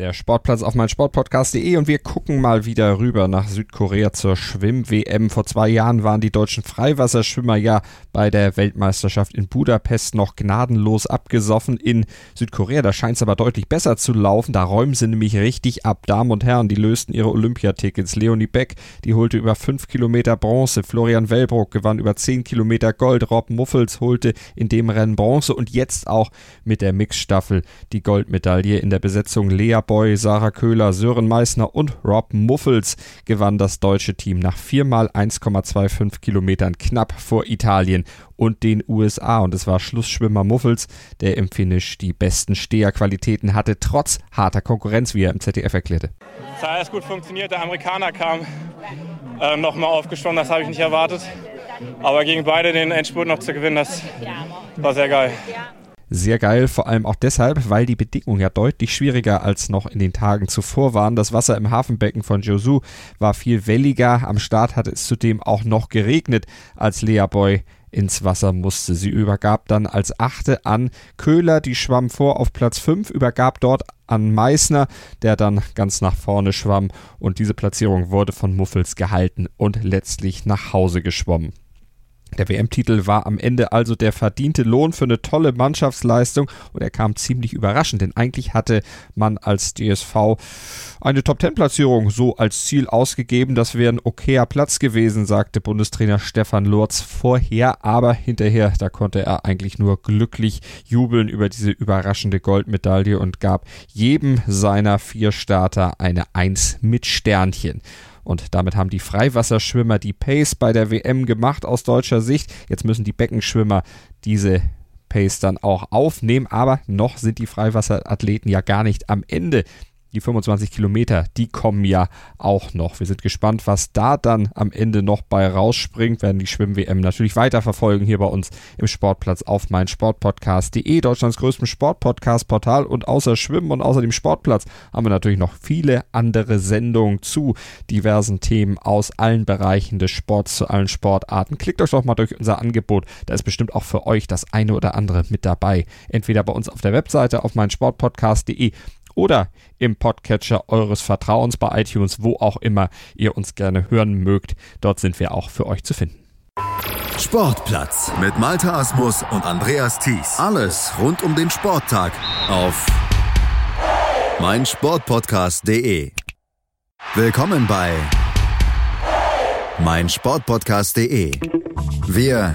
der Sportplatz auf meinsportpodcast.de und wir gucken mal wieder rüber nach Südkorea zur Schwimm-WM. Vor zwei Jahren waren die deutschen Freiwasserschwimmer ja bei der Weltmeisterschaft in Budapest noch gnadenlos abgesoffen. In Südkorea, da scheint es aber deutlich besser zu laufen. Da räumen sie nämlich richtig ab. Damen und Herren, die lösten ihre Olympiatickets. Leonie Beck, die holte über 5 Kilometer Bronze. Florian Wellbrock gewann über 10 Kilometer Gold. Rob Muffels holte in dem Rennen Bronze und jetzt auch mit der Mixstaffel die Goldmedaille in der Besetzung Lea Boy, Sarah Köhler, Sören Meissner und Rob Muffels gewann das deutsche Team nach viermal 1,25 Kilometern knapp vor Italien und den USA. Und es war Schlussschwimmer Muffels, der im Finish die besten Steherqualitäten hatte, trotz harter Konkurrenz, wie er im ZDF erklärte. Es hat alles gut funktioniert. Der Amerikaner kam äh, nochmal aufgeschwommen, das habe ich nicht erwartet. Aber gegen beide den Endspurt noch zu gewinnen, das war sehr geil sehr geil, vor allem auch deshalb, weil die Bedingungen ja deutlich schwieriger als noch in den Tagen zuvor waren. Das Wasser im Hafenbecken von Josu war viel welliger. Am Start hatte es zudem auch noch geregnet, als Lea Boy ins Wasser musste. Sie übergab dann als Achte an Köhler, die schwamm vor auf Platz 5, übergab dort an Meißner, der dann ganz nach vorne schwamm und diese Platzierung wurde von Muffels gehalten und letztlich nach Hause geschwommen. Der WM-Titel war am Ende also der verdiente Lohn für eine tolle Mannschaftsleistung und er kam ziemlich überraschend, denn eigentlich hatte man als DSV eine Top-10-Platzierung so als Ziel ausgegeben. Das wäre ein okayer Platz gewesen, sagte Bundestrainer Stefan Lurz vorher, aber hinterher, da konnte er eigentlich nur glücklich jubeln über diese überraschende Goldmedaille und gab jedem seiner vier Starter eine Eins mit Sternchen. Und damit haben die Freiwasserschwimmer die Pace bei der WM gemacht aus deutscher Sicht. Jetzt müssen die Beckenschwimmer diese Pace dann auch aufnehmen, aber noch sind die Freiwasserathleten ja gar nicht am Ende die 25 Kilometer, die kommen ja auch noch. Wir sind gespannt, was da dann am Ende noch bei rausspringt. Werden die Schwimm-WM natürlich weiterverfolgen hier bei uns im Sportplatz auf meinsportpodcast.de, Deutschlands größtem Sportpodcast-Portal. Und außer Schwimmen und außer dem Sportplatz haben wir natürlich noch viele andere Sendungen zu diversen Themen aus allen Bereichen des Sports, zu allen Sportarten. Klickt euch doch mal durch unser Angebot. Da ist bestimmt auch für euch das eine oder andere mit dabei. Entweder bei uns auf der Webseite auf meinsportpodcast.de oder im Podcatcher eures Vertrauens bei iTunes, wo auch immer ihr uns gerne hören mögt. Dort sind wir auch für euch zu finden. Sportplatz mit Malta Asmus und Andreas Thies. Alles rund um den Sporttag auf meinsportpodcast.de. Willkommen bei meinsportpodcast.de. Wir